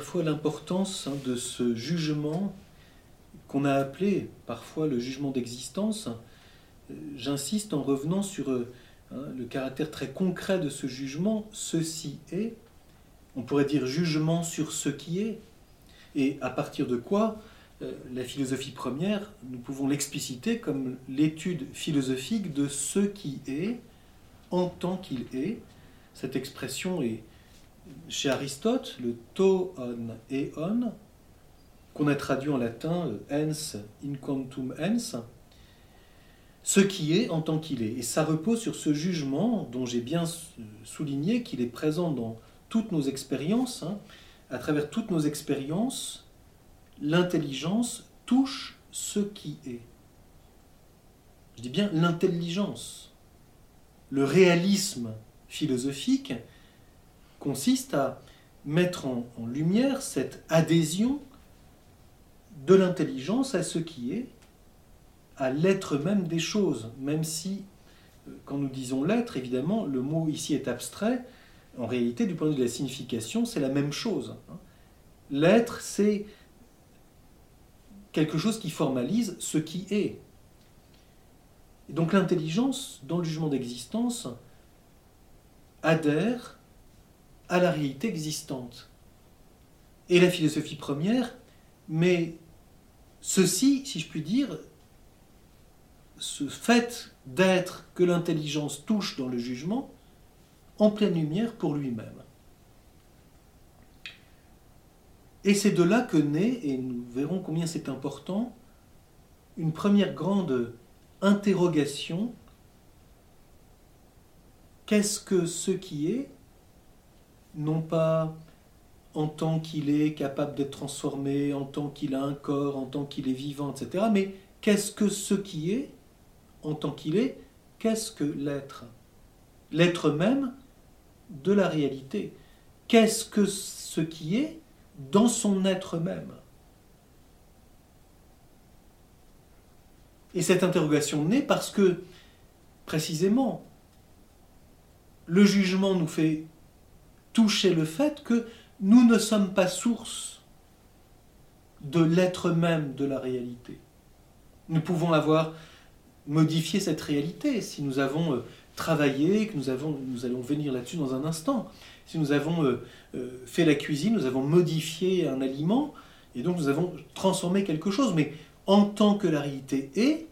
fois l'importance hein, de ce jugement qu'on a appelé parfois le jugement d'existence. Euh, j'insiste en revenant sur euh, hein, le caractère très concret de ce jugement, ceci est. On pourrait dire jugement sur ce qui est. Et à partir de quoi la philosophie première, nous pouvons l'expliciter comme l'étude philosophique de ce qui est en tant qu'il est. Cette expression est chez Aristote, le to on et on, qu'on a traduit en latin ens in quantum ens, ce qui est en tant qu'il est. Et ça repose sur ce jugement dont j'ai bien souligné qu'il est présent dans toutes nos expériences. Hein. À travers toutes nos expériences, l'intelligence touche ce qui est. Je dis bien l'intelligence. Le réalisme philosophique consiste à mettre en, lumière cette adhésion de l'intelligence à ce qui est, à l'être même des choses, même si, euh, quand nous disons l'être, évidemment, le mot ici est abstrait, en réalité, du point de vue de la signification, c'est la même chose. Hein. L'être, c'est quelque chose qui formalise ce qui est. Et donc l'intelligence, dans le jugement d'existence, adhère à la réalité existante. Et la philosophie première mais ceci, si je puis dire, ce fait d'être que l'intelligence touche dans le jugement, en pleine lumière pour lui-même. Et c'est de là que naît, et nous verrons combien c'est important, une première grande interrogation. Qu'est-ce que ce qui est non pas en tant qu'il est capable d'être transformé, en tant qu'il a un corps, en tant qu'il est vivant, etc. Mais qu'est-ce que ce qui est, en tant qu'il est, qu'est-ce que l'être? L'être même de la réalité. Qu'est-ce que ce qui est dans son être même? Et cette interrogation naît parce que, précisément, le jugement nous fait toucher le fait que nous ne sommes pas source de l'être même de la réalité. Nous pouvons avoir modifié cette réalité si nous avons euh, travaillé, que nous, avons, nous allons venir là-dessus dans un instant. Si nous avons euh, euh, fait la cuisine, nous avons modifié un aliment, et donc nous avons transformé quelque chose. Mais en tant que la réalité est,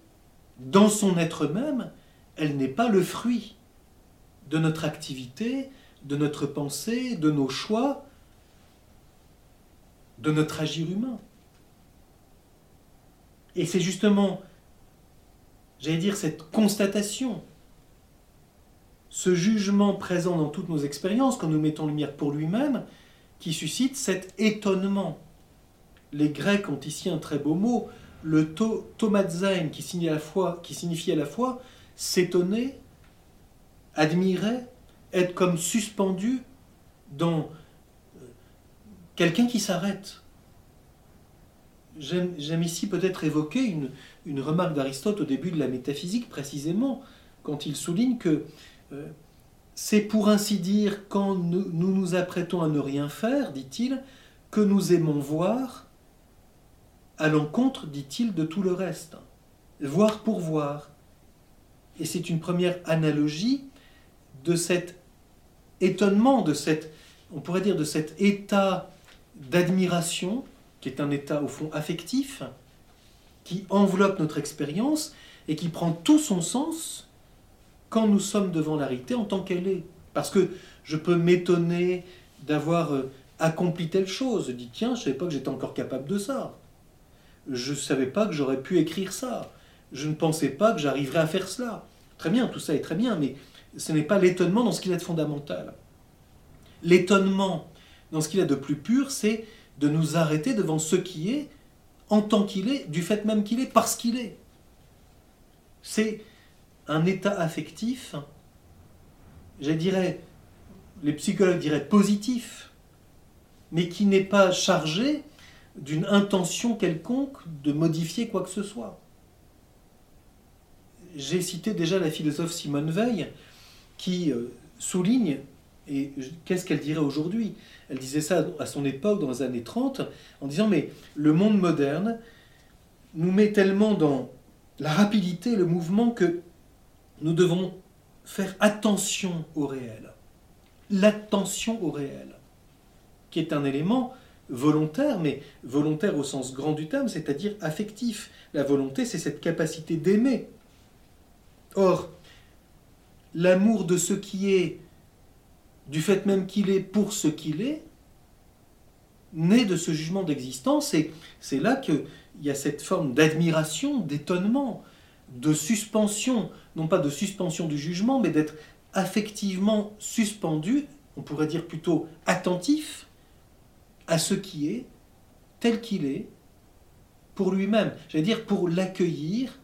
dans son être même, elle n'est pas le fruit de notre activité, de notre pensée, de nos choix, de notre agir humain. Et c'est justement, j'allais dire, cette constatation, ce jugement présent dans toutes nos expériences, quand nous mettons lumière pour lui-même, qui suscite cet étonnement. Les Grecs ont ici un très beau mot, le to, qui signifie la fois, qui signifie à la fois s'étonner, admirer, être comme suspendu dans euh, quelqu'un qui s'arrête. J'aime ici peut-être évoquer une, remarque d'Aristote au début de la métaphysique, précisément, quand il souligne que euh, c'est pour ainsi dire quand nous, nous nous apprêtons à ne rien faire, dit-il, que nous aimons voir à l'encontre, dit-il, de tout le reste. Voir pour voir. Et c'est une première analogie de cet étonnement, de cette, on pourrait dire, de cet état d'admiration, qui est un état au fond affectif, qui enveloppe notre expérience et qui prend tout son sens quand nous sommes devant la réalité en tant qu'elle est. Parce que je peux m'étonner d'avoir euh, accompli telle chose. Je dis, tiens, je ne savais pas que j'étais encore capable de ça. Je ne savais pas que j'aurais pu écrire ça. Je ne pensais pas que j'arriverais à faire cela. Très bien, tout ça est très bien, mais ce n'est pas l'étonnement dans ce qu'il a de fondamental. L'étonnement dans ce qu'il a de plus pur, c'est de nous arrêter devant ce qui est, en tant qu'il est, du fait même qu'il est, parce qu'il est. C'est un état affectif, je dirais, les psychologues diraient positif, mais qui n'est pas chargé d'une intention quelconque de modifier quoi que ce soit. J'ai cité déjà la philosophe Simone Veil, qui euh, souligne Et qu'est-ce qu'elle dirait aujourd'hui? Elle disait ça à son époque, dans les années 30, en disant, mais le monde moderne nous met tellement dans la rapidité, le mouvement, que nous devons faire attention au réel. L'attention au réel, qui est un élément volontaire, mais volontaire au sens grand du terme, c'est-à-dire affectif. La volonté, c'est cette capacité d'aimer. Or, l'amour de ce qui est, du fait même qu'il est pour ce qu'il est, naît de ce jugement d'existence, et c'est là qu'il y a cette forme d'admiration, d'étonnement, de suspension, non pas de suspension du jugement, mais d'être affectivement suspendu, on pourrait dire plutôt attentif, à ce qui est, tel qu'il est, pour lui-même, j'allais dire pour l'accueillir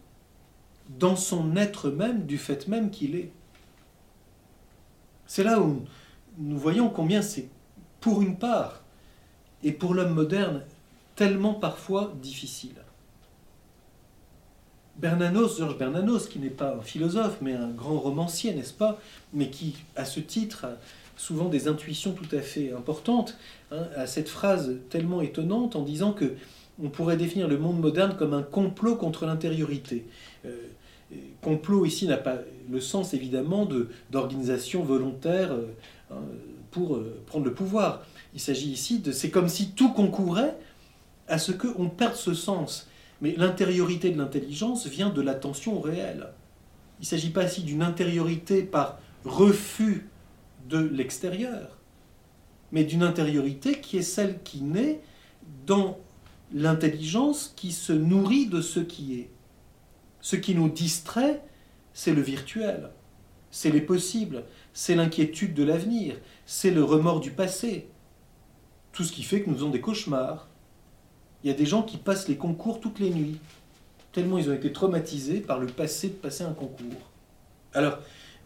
dans son être même, du fait même qu'il est. C'est là où nous voyons combien c'est, pour une part, et pour l'homme moderne, tellement parfois difficile. Bernanos, Georges Bernanos, qui n'est pas un philosophe, mais un grand romancier, n'est-ce pas, mais qui, à ce titre, a souvent des intuitions tout à fait importantes, hein, a cette phrase tellement étonnante en disant que on pourrait définir le monde moderne comme un complot contre l'intériorité. Euh, complot ici n'a pas le sens évidemment d'organisation volontaire euh, hein, pour euh, prendre le pouvoir. Il s'agit ici de c'est comme si tout concourait à ce qu'on perde ce sens. Mais l'intériorité de l'intelligence vient de l'attention au réel. Il ne s'agit pas ici d'une intériorité par refus de l'extérieur, mais d'une intériorité qui est celle qui naît dans l'intelligence qui se nourrit de ce qui est. Ce qui nous distrait, c'est le virtuel, c'est les possibles, c'est l'inquiétude de l'avenir, c'est le remords du passé. Tout ce qui fait que nous faisons des cauchemars. Il y a des gens qui passent les concours toutes les nuits, tellement ils ont été traumatisés par le passé de passer un concours. Alors,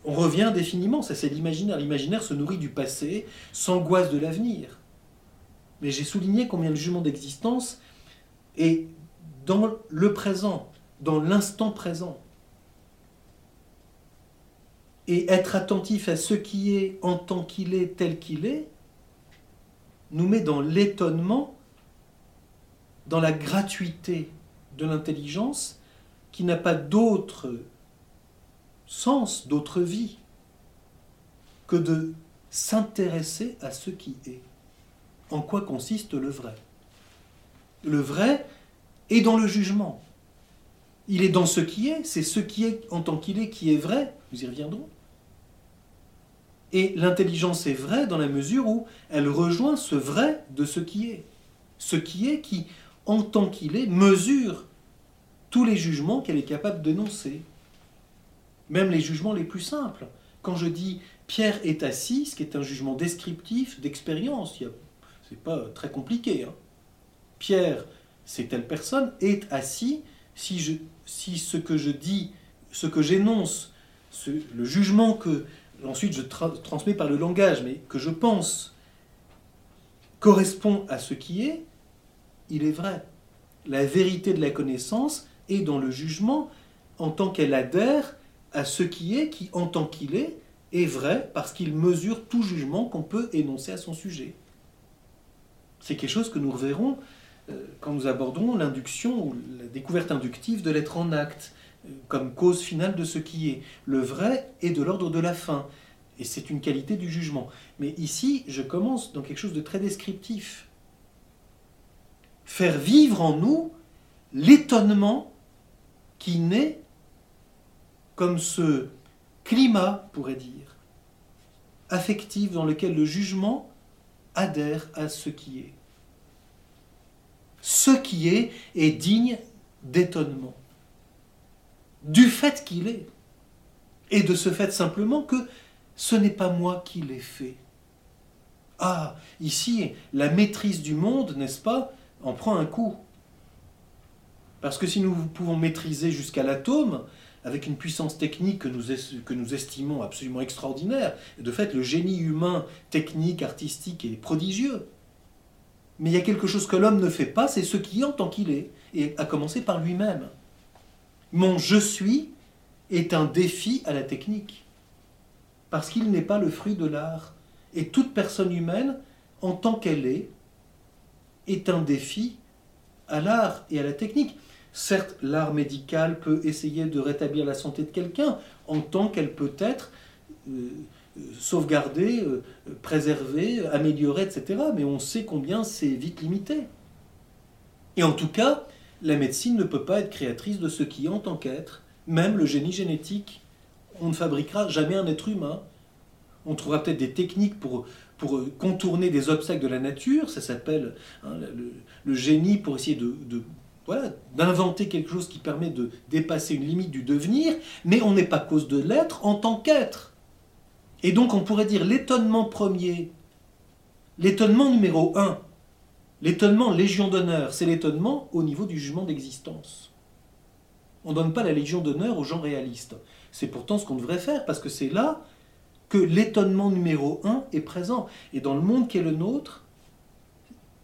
on revient indéfiniment, ça c'est l'imaginaire. L'imaginaire se nourrit du passé, s'angoisse de l'avenir. Mais j'ai souligné combien le jugement d'existence est dans le présent, dans l'instant présent. Et être attentif à ce qui est en tant qu'il est, tel qu'il est, nous met dans l'étonnement, dans la gratuité de l'intelligence qui n'a pas d'autre sens, d'autre vie que de s'intéresser à ce qui est. En quoi consiste le vrai Le vrai est dans le jugement. Il est dans ce qui est, c'est ce qui est en tant qu'il est qui est vrai, nous y reviendrons. Et l'intelligence est vraie dans la mesure où elle rejoint ce vrai de ce qui est. Ce qui est qui, en tant qu'il est, mesure tous les jugements qu'elle est capable d'énoncer. Même les jugements les plus simples. Quand je dis Pierre est assis, ce qui est un jugement descriptif d'expérience, c'est pas très compliqué. Hein. Pierre, c'est telle personne, est assis, si, je, si ce que je dis, ce que j'énonce, le jugement que ensuite je transmets par le langage, mais que je pense, correspond à ce qui est, il est vrai. La vérité de la connaissance est dans le jugement en tant qu'elle adhère à ce qui est, qui en tant qu'il est, est vrai parce qu'il mesure tout jugement qu'on peut énoncer à son sujet. C'est quelque chose que nous reverrons quand nous aborderons l'induction ou la découverte inductive de l'être en acte comme cause finale de ce qui est. Le vrai est de l'ordre de la fin, et c'est une qualité du jugement. Mais ici, je commence dans quelque chose de très descriptif. Faire vivre en nous l'étonnement qui naît comme ce climat, pourrait dire, affectif dans lequel le jugement adhère à ce qui est. Ce qui est est digne d'étonnement du fait qu'il est. Et de ce fait simplement que ce n'est pas moi qui l'ai fait. Ah, ici, la maîtrise du monde, n'est-ce pas, en prend un coup. Parce que si nous pouvons maîtriser jusqu'à l'atome, avec une puissance technique que nous, estimons absolument extraordinaire, de fait, le génie humain, technique, artistique est prodigieux. Mais il y a quelque chose que l'homme ne fait pas, c'est ce qui est en tant qu'il est, et à commencer par lui-même. Mon je suis est un défi à la technique, parce qu'il n'est pas le fruit de l'art, Et toute personne humaine, en tant qu'elle est, est un défi à l'art et à la technique. Certes, l'art médical peut essayer de rétablir la santé de quelqu'un en tant qu'elle peut être euh, sauvegardée, euh, préservée, améliorée, etc. Mais on sait combien c'est vite limité. Et en tout cas, la médecine ne peut pas être créatrice de ce qui en tant qu'être. Même le génie génétique, on ne fabriquera jamais un être humain. On trouvera peut-être des techniques pour pour contourner des obstacles de la nature, ça s'appelle hein, le, génie pour essayer d'inventer quelque chose qui permet de dépasser une limite du devenir, mais on n'est pas cause de l'être en tant qu'être. Et donc on pourrait dire l'étonnement premier, l'étonnement numéro un, l'étonnement légion d'honneur, c'est l'étonnement au niveau du jugement d'existence. On ne donne pas la légion d'honneur aux gens réalistes. C'est pourtant ce qu'on devrait faire, parce que c'est là que l'étonnement numéro un est présent. Et dans le monde qui est le nôtre,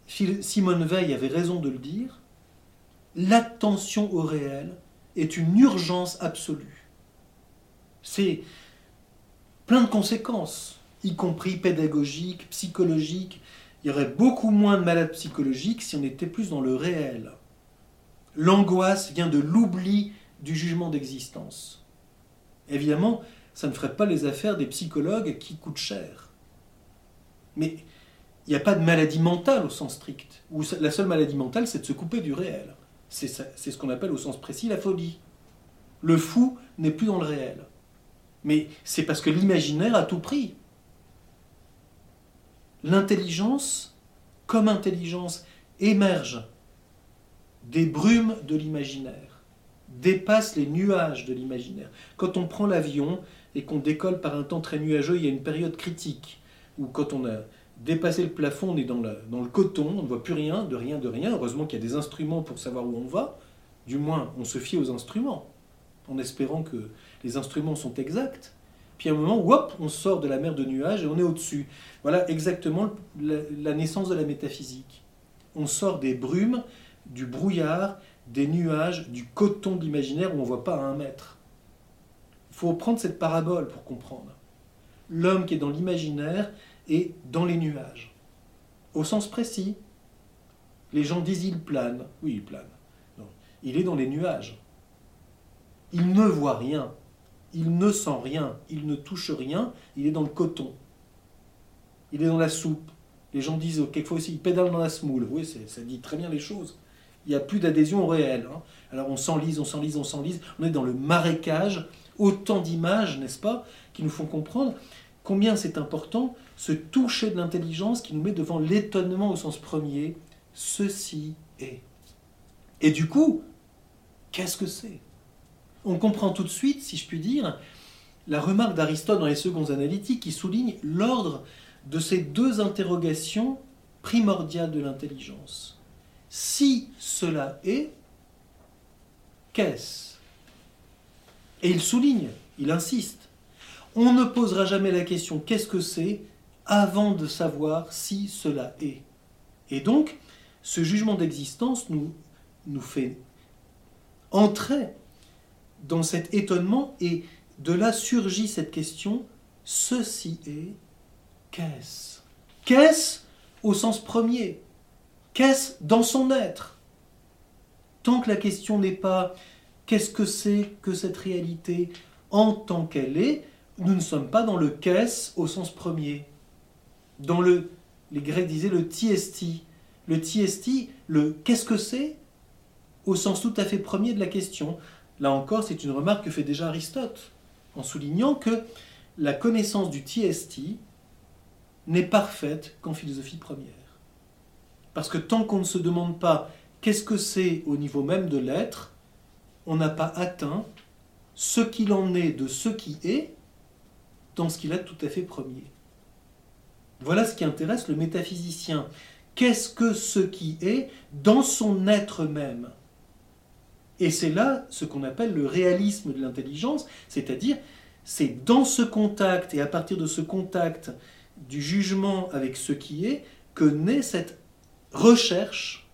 Simone Veil avait raison de le dire, l'attention au réel est une urgence absolue. C'est plein de conséquences, y compris pédagogiques, psychologiques. Il y aurait beaucoup moins de malades psychologiques si on était plus dans le réel. L'angoisse vient de l'oubli du jugement d'existence. Évidemment, ça ne ferait pas les affaires des psychologues qui coûtent cher. Mais il n'y a pas de maladie mentale au sens strict. Où la seule maladie mentale, c'est de se couper du réel. C'est ce qu'on appelle au sens précis la folie. Le fou n'est plus dans le réel. Mais c'est parce que l'imaginaire a tout pris. L'intelligence, comme intelligence, émerge des brumes de l'imaginaire, dépasse les nuages de l'imaginaire. Quand on prend l'avion, et qu'on décolle par un temps très nuageux, il y a une période critique où quand on a dépassé le plafond, on est dans, dans le coton, on ne voit plus rien, de rien, de rien. Heureusement qu'il y a des instruments pour savoir où on va. Du moins, on se fie aux instruments, en espérant que les instruments sont exacts. Puis à un moment, on sort de la mer de nuages et on est au-dessus. Voilà exactement la naissance de la métaphysique. On sort des brumes, du brouillard, des nuages, du coton de l'imaginaire où on ne voit pas à un mètre. Il faut prendre cette parabole pour comprendre. L'homme qui est dans l'imaginaire est dans les nuages. Au sens précis, les gens disent il plane. Oui, il plane. il est dans les nuages. Il ne voit rien. Il ne sent rien. Il ne touche rien. Il est dans le coton. Il est dans la soupe. Les gens disent quelquefois aussi il pédale dans la semoule. Oui, ça dit très bien les choses. Il n'y a plus d'adhésion au réel. Hein. Alors on s'enlise, on s'enlise, on s'enlise. On est dans le marécage autant d'images, n'est-ce pas, qui nous font comprendre combien c'est important ce toucher de l'intelligence qui nous met devant l'étonnement au sens premier. Ceci est. Et du coup, qu'est-ce que c'est? On comprend tout de suite, si je puis dire, la remarque d'Aristote dans les secondes analytiques qui souligne l'ordre de ces deux interrogations primordiales de l'intelligence. Si cela est, qu'est-ce? Et il souligne, il insiste, on ne posera jamais la question qu'est-ce que c'est? avant de savoir si cela est. Et donc, ce jugement d'existence nous, nous fait entrer dans cet étonnement et de là surgit cette question, ceci est, qu'est-ce? Qu'est-ce au sens premier? Qu'est-ce dans son être? Tant que la question n'est pas Qu'est-ce que c'est que cette réalité en tant qu'elle est Nous ne sommes pas dans le qu'est-ce au sens premier. Dans le, les Grecs disaient le tiesti. Le tiesti, le qu'est-ce que c'est au sens tout à fait premier de la question. Là encore, c'est une remarque que fait déjà Aristote, en soulignant que la connaissance du tiesti n'est parfaite qu'en philosophie première. Parce que tant qu'on ne se demande pas qu'est-ce que c'est au niveau même de l'être, on n'a pas atteint ce qu'il en est de ce qui est dans ce qu'il a tout à fait premier. Voilà ce qui intéresse le métaphysicien. Qu'est-ce que ce qui est dans son être même Et c'est là ce qu'on appelle le réalisme de l'intelligence, c'est-à-dire c'est dans ce contact et à partir de ce contact du jugement avec ce qui est que naît cette recherche.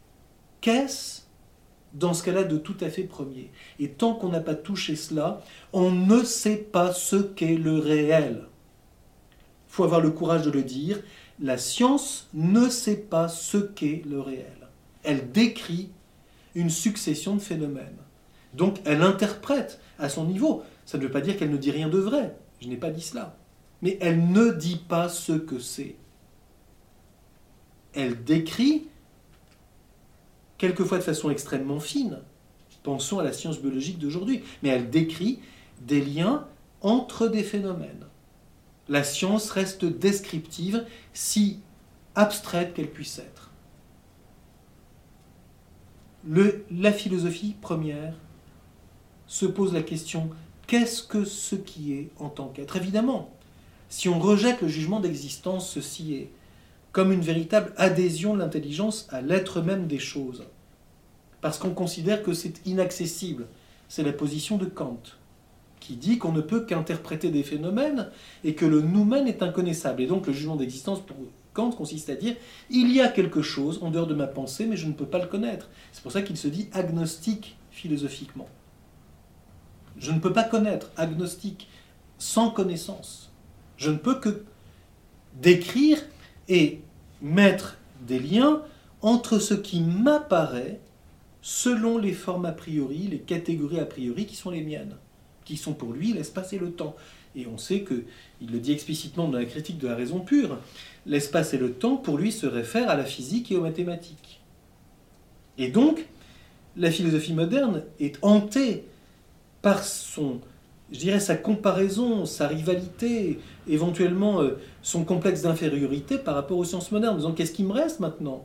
Qu'est-ce dans ce cas-là de tout à fait premier. Et tant qu'on n'a pas touché cela, on ne sait pas ce qu'est le réel. Il faut avoir le courage de le dire. La science ne sait pas ce qu'est le réel. Elle décrit une succession de phénomènes. Donc elle interprète à son niveau. Ça ne veut pas dire qu'elle ne dit rien de vrai. Je n'ai pas dit cela. Mais elle ne dit pas ce que c'est. Elle décrit, quelquefois de façon extrêmement fine, pensons à la science biologique d'aujourd'hui, mais elle décrit des liens entre des phénomènes. La science reste descriptive, si abstraite qu'elle puisse être. La philosophie première se pose la question qu'est-ce que ce qui est en tant qu'être? Évidemment, si on rejette le jugement d'existence, ceci est comme une véritable adhésion de l'intelligence à l'être même des choses. Parce qu'on considère que c'est inaccessible. C'est la position de Kant, qui dit qu'on ne peut qu'interpréter des phénomènes et que le nous-mêmes est inconnaissable. Et donc le jugement d'existence pour Consiste à dire il y a quelque chose en dehors de ma pensée, mais je ne peux pas le connaître. C'est pour ça qu'il se dit agnostique philosophiquement. Je ne peux pas connaître, agnostique, sans connaissance. Je ne peux que décrire et mettre des liens entre ce qui m'apparaît selon les formes a priori, les catégories a priori qui sont les miennes, qui sont pour lui l'espace et le temps. Et on sait que, il le dit explicitement dans la critique de la raison pure, l'espace et le temps pour lui se réfèrent à la physique et aux mathématiques. Et donc, la philosophie moderne est hantée par son, je sa comparaison, sa rivalité, éventuellement euh, son complexe d'infériorité par rapport aux sciences modernes, en disant qu'est-ce qui me reste maintenant?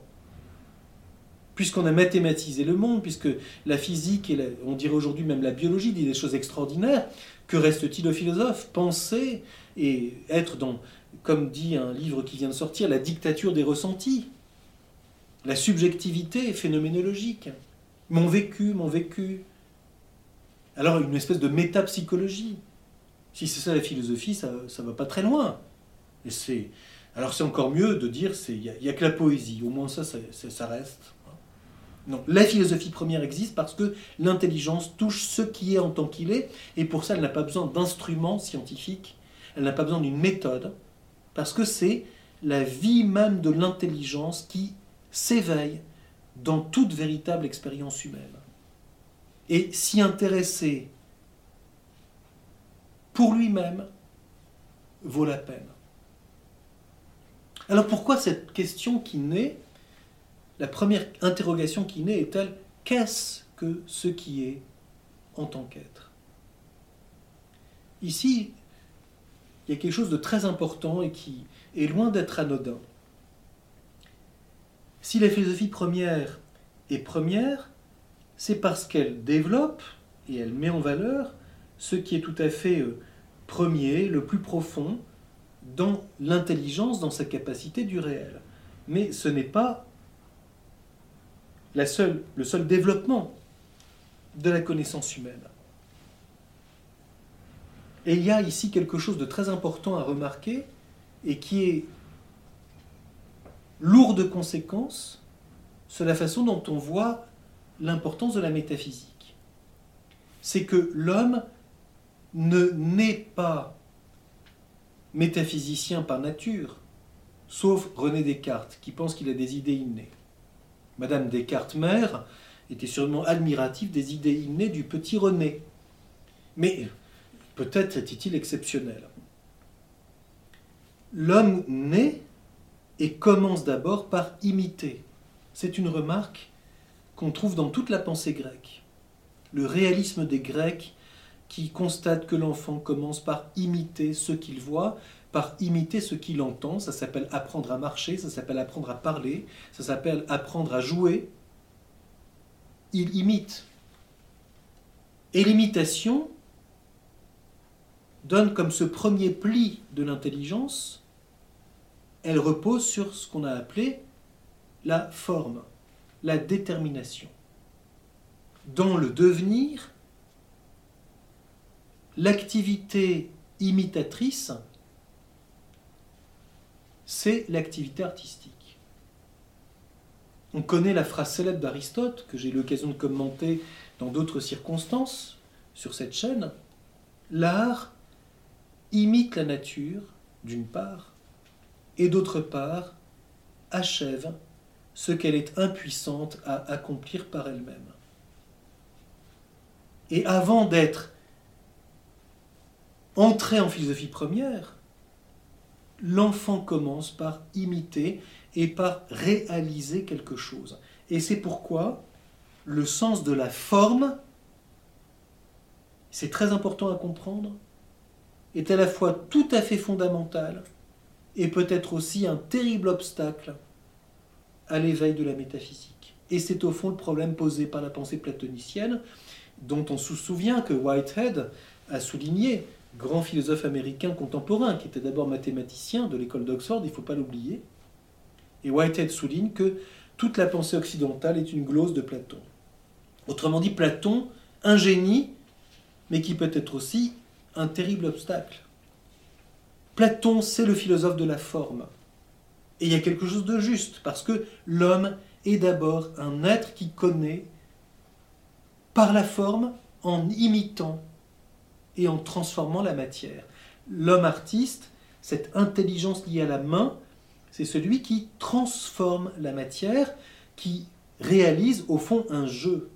Puisqu'on a mathématisé le monde, puisque la physique et on dirait aujourd'hui même la biologie dit des choses extraordinaires, que reste-t-il aux philosophes? Penser et être dans, comme dit un livre qui vient de sortir, la dictature des ressentis, la subjectivité phénoménologique, mon vécu, mon vécu, alors une espèce de métapsychologie. Si c'est ça la philosophie, ça ne va pas très loin. Et c'est, alors c'est encore mieux de dire il n'y a, que la poésie. Au moins ça, ça, ça reste. Non, la philosophie première existe parce que l'intelligence touche ce qui est en tant qu'il est, et pour ça, elle n'a pas besoin d'instruments scientifiques, elle n'a pas besoin d'une méthode, parce que c'est la vie même de l'intelligence qui s'éveille dans toute véritable expérience humaine et s'y intéresser pour lui-même vaut la peine. Alors pourquoi cette question qui naît, la première interrogation qui naît est-elle qu'est-ce que ce qui est en tant qu'être? Ici, il y a quelque chose de très important et qui est loin d'être anodin. Si la philosophie première est première, c'est parce qu'elle développe et elle met en valeur ce qui est tout à fait euh, premier, le plus profond, dans l'intelligence, dans sa capacité du réel. Mais ce n'est pas le seul développement de la connaissance humaine. Et il y a ici quelque chose de très important à remarquer et qui est lourd de conséquences sur la façon dont on voit l'importance de la métaphysique. C'est que l'homme ne naît pas métaphysicien par nature, sauf René Descartes, qui pense qu'il a des idées innées. Madame Descartes, mère, était sûrement admirative des idées innées du petit René. Mais peut-être était-il exceptionnel. L'homme naît et commence d'abord par imiter. C'est une remarque qu'on trouve dans toute la pensée grecque. Le réalisme des Grecs qui constate que l'enfant commence par imiter ce qu'il voit, par imiter ce qu'il entend. Ça s'appelle apprendre à marcher, ça s'appelle apprendre à parler, ça s'appelle apprendre à jouer. Il imite. Et l'imitation donne comme ce premier pli de l'intelligence, elle repose sur ce qu'on a appelé la forme la détermination. Dans le devenir, l'activité imitatrice, c'est l'activité artistique. On connaît la phrase célèbre d'Aristote, que j'ai eu l'occasion de commenter dans d'autres circonstances sur cette chaîne. L'art imite la nature, d'une part, et d'autre part, achève ce qu'elle est impuissante à accomplir par elle-même. Et avant d'être entrée en philosophie première, l'enfant commence par imiter et par réaliser quelque chose. Et c'est pourquoi le sens de la forme, c'est très important à comprendre, est à la fois tout à fait fondamental et peut-être aussi un terrible obstacle à l'éveil de la métaphysique. Et c'est au fond le problème posé par la pensée platonicienne, dont on se souvient que Whitehead a souligné, grand philosophe américain contemporain, qui était d'abord mathématicien de l'école d'Oxford, il ne faut pas l'oublier. Et Whitehead souligne que toute la pensée occidentale est une glose de Platon. Autrement dit, Platon, un génie, mais qui peut être aussi un terrible obstacle. Platon, c'est le philosophe de la forme. Et il y a quelque chose de juste, parce que l'homme est d'abord un être qui connaît par la forme en imitant et en transformant la matière. L'homme artiste, cette intelligence liée à la main, c'est celui qui transforme la matière, qui réalise au fond un jeu.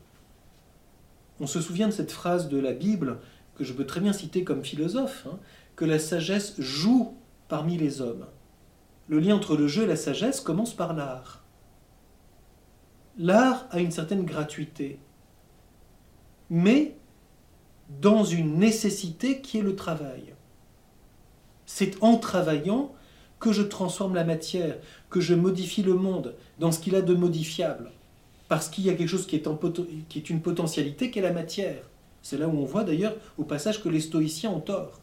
On se souvient de cette phrase de la Bible que je peux très bien citer comme philosophe, hein, que la sagesse joue parmi les hommes. Le lien entre le jeu et la sagesse commence par l'art. L'art a une certaine gratuité, mais dans une nécessité qui est le travail. C'est en travaillant que je transforme la matière, que je modifie le monde dans ce qu'il a de modifiable. Parce qu'il y a quelque chose qui est, qui est une potentialité la matière. C'est là où on voit d'ailleurs au passage que les stoïciens ont tort.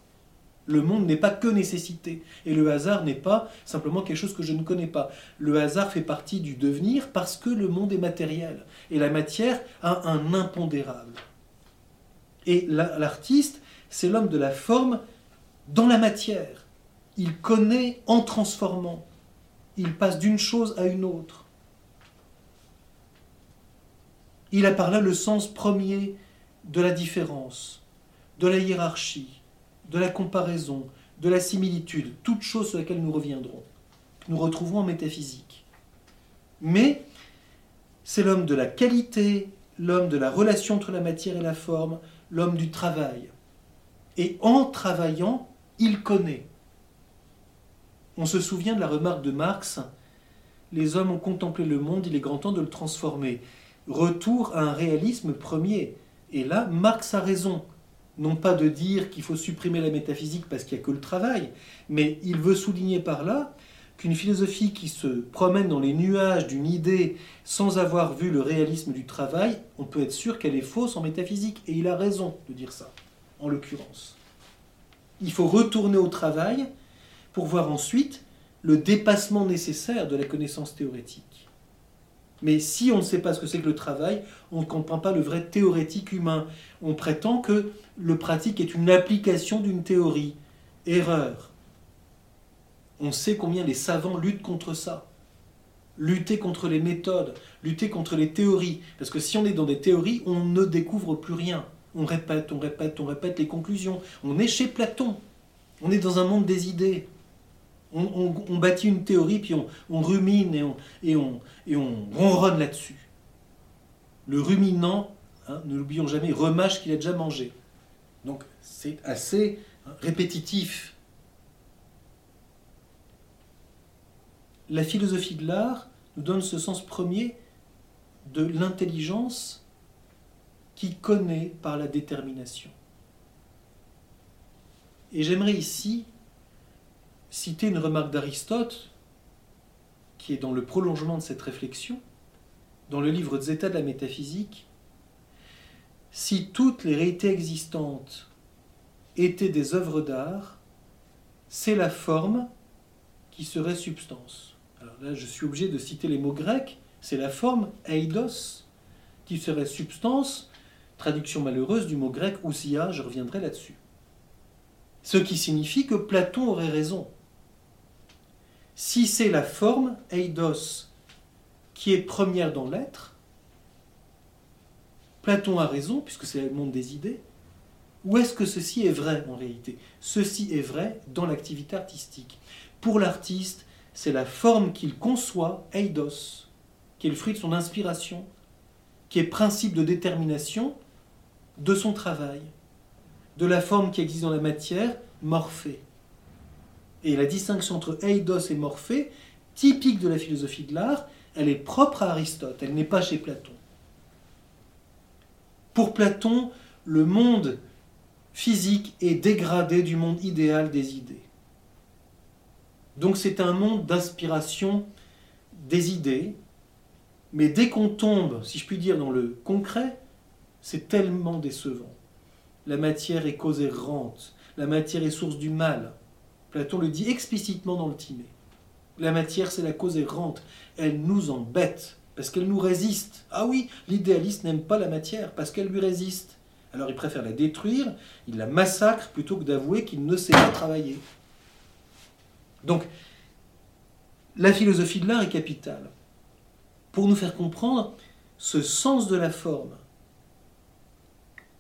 Le monde n'est pas que nécessité. Et le hasard n'est pas simplement quelque chose que je ne connais pas. Le hasard fait partie du devenir parce que le monde est matériel. Et la matière a un impondérable. Et l'artiste, c'est l'homme de la forme dans la matière. Il connaît en transformant. Il passe d'une chose à une autre. Il a par là le sens premier de la différence, de la hiérarchie, de la comparaison, de la similitude, toutes choses sur lesquelles nous reviendrons, que nous retrouverons en métaphysique. Mais c'est l'homme de la qualité, l'homme de la relation entre la matière et la forme, l'homme du travail. Et en travaillant, il connaît. On se souvient de la remarque de Marx, les hommes ont contemplé le monde, il est grand temps de le transformer. Retour à un réalisme premier. Et là, Marx a raison non pas de dire qu'il faut supprimer la métaphysique parce qu'il n'y a que le travail, mais il veut souligner par là qu'une philosophie qui se promène dans les nuages d'une idée sans avoir vu le réalisme du travail, on peut être sûr qu'elle est fausse en métaphysique. Et il a raison de dire ça, en l'occurrence. Il faut retourner au travail pour voir ensuite le dépassement nécessaire de la connaissance théorétique. Mais si on ne sait pas ce que c'est que le travail, on ne comprend pas le vrai théorétique humain. On prétend que le pratique est une application d'une théorie. Erreur. On sait combien les savants luttent contre ça. Lutter contre les méthodes, lutter contre les théories. Parce que si on est dans des théories, on ne découvre plus rien. On répète, on répète, on répète les conclusions. On est chez Platon. On est dans un monde des idées on, bâtit une théorie, puis on, rumine et on, ronronne là-dessus. Le ruminant, hein, ne l'oublions jamais, remâche qu'il a déjà mangé. Donc c'est assez hein, répétitif. La philosophie de l'art nous donne ce sens premier de l'intelligence qui connaît par la détermination. Et j'aimerais ici citer une remarque d'Aristote qui est dans le prolongement de cette réflexion, dans le livre Zeta de la métaphysique. Si toutes les réalités existantes étaient des œuvres d'art, c'est la forme qui serait substance. Là, je suis obligé de citer les mots grecs. C'est la forme eidos qui serait substance, traduction malheureuse du mot grec ousia, je reviendrai là-dessus. Ce qui signifie que Platon aurait raison. Si c'est la forme, eidos, qui est première dans l'être, Platon a raison, puisque c'est le monde des idées, ou est-ce que ceci est vrai en réalité? Ceci est vrai dans l'activité artistique. Pour l'artiste, c'est la forme qu'il conçoit, eidos, qui est le fruit de son inspiration, qui est principe de détermination de son travail, de la forme qui existe dans la matière, morphée. Et la distinction entre eidos et morphée, typique de la philosophie de l'art, elle est propre à Aristote, elle n'est pas chez Platon. Pour Platon, le monde physique est dégradé du monde idéal des idées. Donc c'est un monde d'inspiration des idées, mais dès qu'on tombe, si je puis dire, dans le concret, c'est tellement décevant. La matière est cause errante, la matière est source du mal. Platon le dit explicitement dans le Timée. La matière, c'est la cause errante. Elle nous embête parce qu'elle nous résiste. Ah oui, l'idéaliste n'aime pas la matière parce qu'elle lui résiste. Alors il préfère la détruire, il la massacre plutôt que d'avouer qu'il ne sait pas travailler. Donc, la philosophie de l'art est capitale pour nous faire comprendre ce sens de la forme.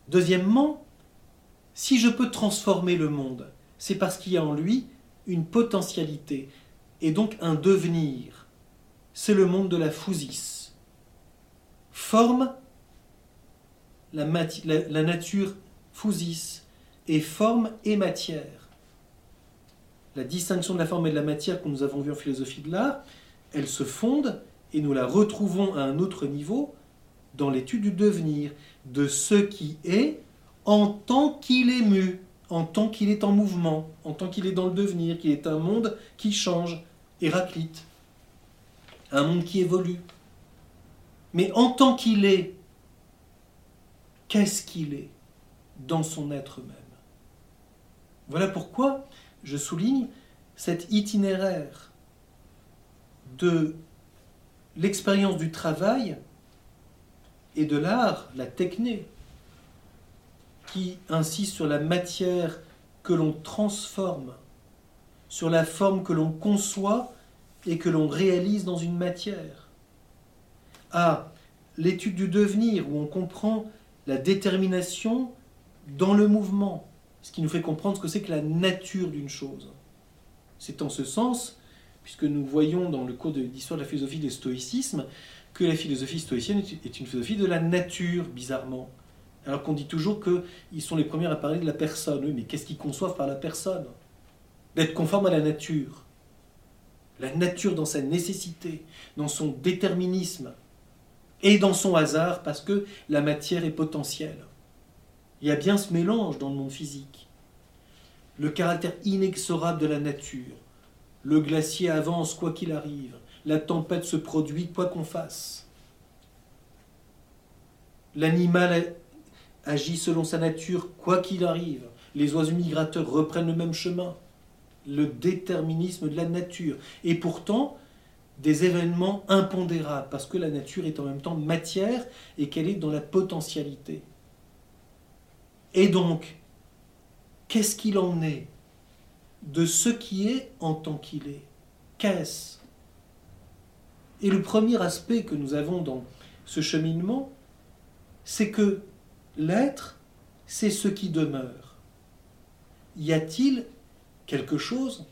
Deuxièmement, si je peux transformer le monde, c'est parce qu'il y a en lui une potentialité et donc un devenir. C'est le monde de la fousis. Forme, la, nature fousis, et forme et matière. La distinction de la forme et de la matière que nous avons vue en philosophie de l'art, elle se fonde et nous la retrouvons à un autre niveau dans l'étude du devenir, de ce qui est en tant qu'il est mu, en tant qu'il est en mouvement, en tant qu'il est dans le devenir, qu'il est un monde qui change, Héraclite, un monde qui évolue. Mais en tant qu'il est, qu'est-ce qu'il est dans son être même? Voilà pourquoi je souligne cet itinéraire de l'expérience du travail et de l'art, la techné, qui insiste sur la matière que l'on transforme, sur la forme que l'on conçoit et que l'on réalise dans une matière, à l'étude du devenir où on comprend la détermination dans le mouvement, ce qui nous fait comprendre ce que c'est que la nature d'une chose. C'est en ce sens puisque nous voyons dans le cours d'histoire de la philosophie des stoïcisme que la philosophie stoïcienne est une philosophie de la nature, bizarrement. Alors qu'on dit toujours qu'ils sont les premiers à parler de la personne. Mais qu'est-ce qu'ils conçoivent par la personne? D'être conforme à la nature. La nature dans sa nécessité, dans son déterminisme et dans son hasard, parce que la matière est potentielle. Il y a bien ce mélange dans le monde physique. Le caractère inexorable de la nature, le glacier avance quoi qu'il arrive. La tempête se produit quoi qu'on fasse. L'animal agit selon sa nature quoi qu'il arrive. Les oiseaux migrateurs reprennent le même chemin. Le déterminisme de la nature. Et pourtant, des événements impondérables, parce que la nature est en même temps matière et qu'elle est dans la potentialité. Et donc, qu'est-ce qu'il en est de ce qui est en tant qu'il est? Qu'est-ce? Et le premier aspect que nous avons dans ce cheminement, c'est que l'être, c'est ce qui demeure. Y a-t-il quelque chose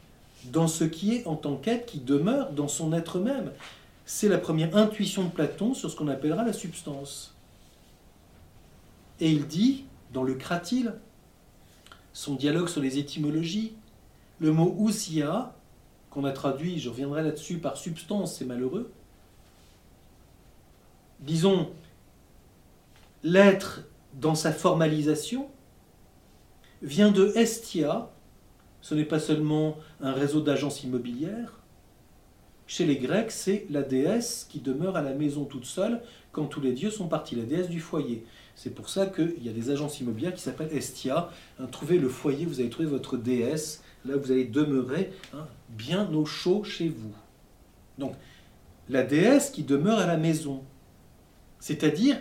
dans ce qui est en tant qu'être qui demeure dans son être même? C'est la première intuition de Platon sur ce qu'on appellera la substance. Et il dit, dans le Cratyle, son dialogue sur les étymologies, le mot ousia, qu'on a traduit, je reviendrai là-dessus, par substance, c'est malheureux. Disons, l'être dans sa formalisation vient de Estia. Ce n'est pas seulement un réseau d'agences immobilières. Chez les Grecs, c'est la déesse qui demeure à la maison toute seule quand tous les dieux sont partis, la déesse du foyer. C'est pour ça qu'il y a des agences immobilières qui s'appellent Estia. Trouvez le foyer, vous allez trouver votre déesse là vous allez demeurer hein, bien au chaud chez vous. Donc, la déesse qui demeure à la maison, c'est-à-dire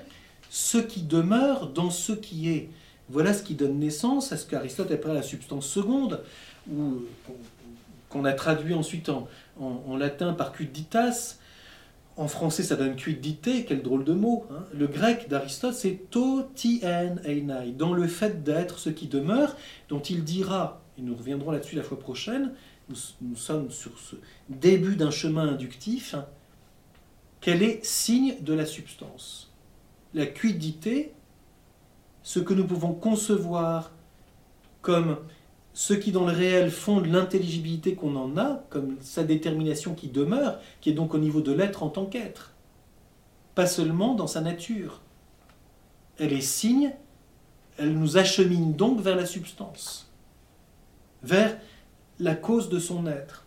ce qui demeure dans ce qui est. Voilà ce qui donne naissance à ce qu'Aristote appelle la substance seconde, ou qu'on a traduit ensuite en, en, latin par quidditas. En français, ça donne quidité, quel drôle de mot. Hein. Le grec d'Aristote, c'est to tien einai, dans le fait d'être ce qui demeure, dont il dira nous reviendrons là-dessus la fois prochaine, nous, sommes sur ce début d'un chemin inductif, qu'elle est signe de la substance. La cuidité, ce que nous pouvons concevoir comme ce qui dans le réel fonde l'intelligibilité qu'on en a, comme sa détermination qui demeure, qui est donc au niveau de l'être en tant qu'être, pas seulement dans sa nature. Elle est signe, elle nous achemine donc vers la substance, vers la cause de son être.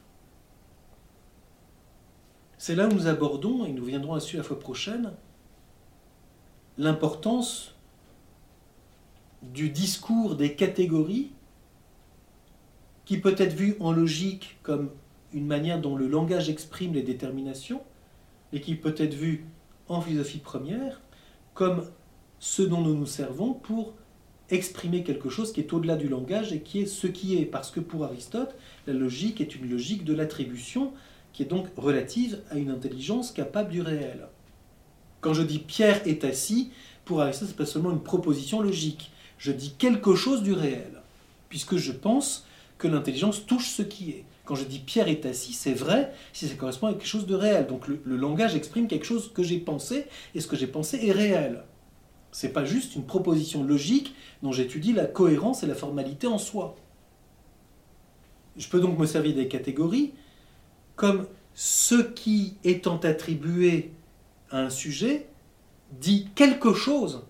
C'est là où nous abordons, et nous viendrons là-dessus la fois prochaine, l'importance du discours des catégories qui peut être vu en logique comme une manière dont le langage exprime les déterminations, et qui peut être vu en philosophie première comme ce dont nous nous servons pour exprimer quelque chose qui est au-delà du langage et qui est ce qui est. Parce que pour Aristote, la logique est une logique de l'attribution qui est donc relative à une intelligence capable du réel. Quand je dis Pierre est assis, pour Aristote, ce n'est pas seulement une proposition logique. Je dis quelque chose du réel, puisque je pense que l'intelligence touche ce qui est. Quand je dis Pierre est assis, c'est vrai si ça correspond à quelque chose de réel. Donc le, langage exprime quelque chose que j'ai pensé, et ce que j'ai pensé est réel. C'est pas juste une proposition logique dont j'étudie la cohérence et la formalité en soi. Je peux donc me servir des catégories comme ce qui étant attribué à un sujet dit quelque chose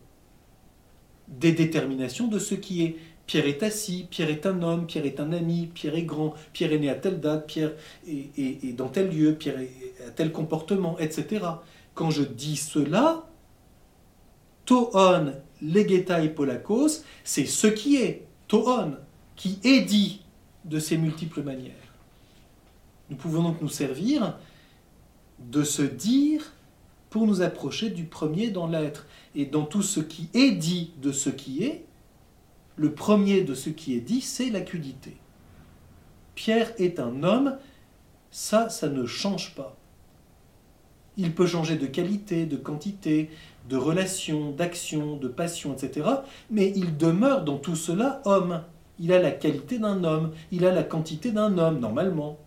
des déterminations de ce qui est. Pierre est assis, Pierre est un homme, Pierre est un ami, Pierre est grand, Pierre est né à telle date, Pierre est, dans tel lieu, Pierre a tel comportement, etc. Quand je dis cela, toon legetai polakos, c'est ce qui est, toon, qui est dit de ces multiples manières. Nous pouvons donc nous servir de ce dire pour nous approcher du premier dans l'être. Et dans tout ce qui est dit de ce qui est, le premier de ce qui est dit, c'est l'acudité. Pierre est un homme, ça, ça ne change pas. Il peut changer de qualité, de quantité, de relation, d'action, de passion, etc. Mais il demeure dans tout cela homme. Il a la qualité d'un homme, il a la quantité d'un homme, normalement.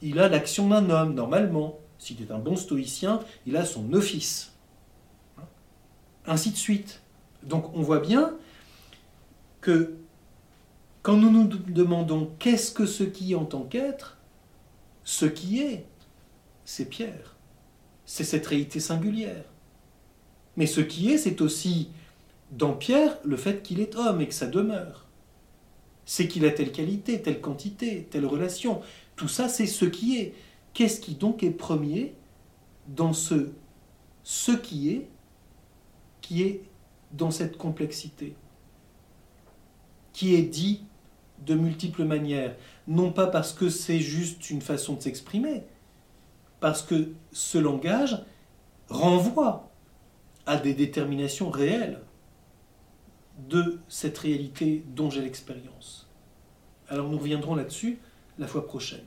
Il a l'action d'un homme, normalement. S'il est un bon stoïcien, il a son office. Ainsi de suite. Donc on voit bien que quand nous nous demandons qu'est-ce que ce qui en tant qu'être, ce qui est, c'est Pierre. C'est cette réalité singulière. Mais ce qui est, c'est aussi dans Pierre le fait qu'il est homme et que ça demeure. C'est qu'il a telle qualité, telle quantité, telle relation. Tout ça, c'est ce qui est. Qu'est-ce qui donc est premier dans ce ce qui est, qui est dans cette complexité, qui est dit de multiples manières, non pas parce que c'est juste une façon de s'exprimer, parce que ce langage renvoie à des déterminations réelles de cette réalité dont j'ai l'expérience. Alors nous reviendrons là-dessus la fois prochaine.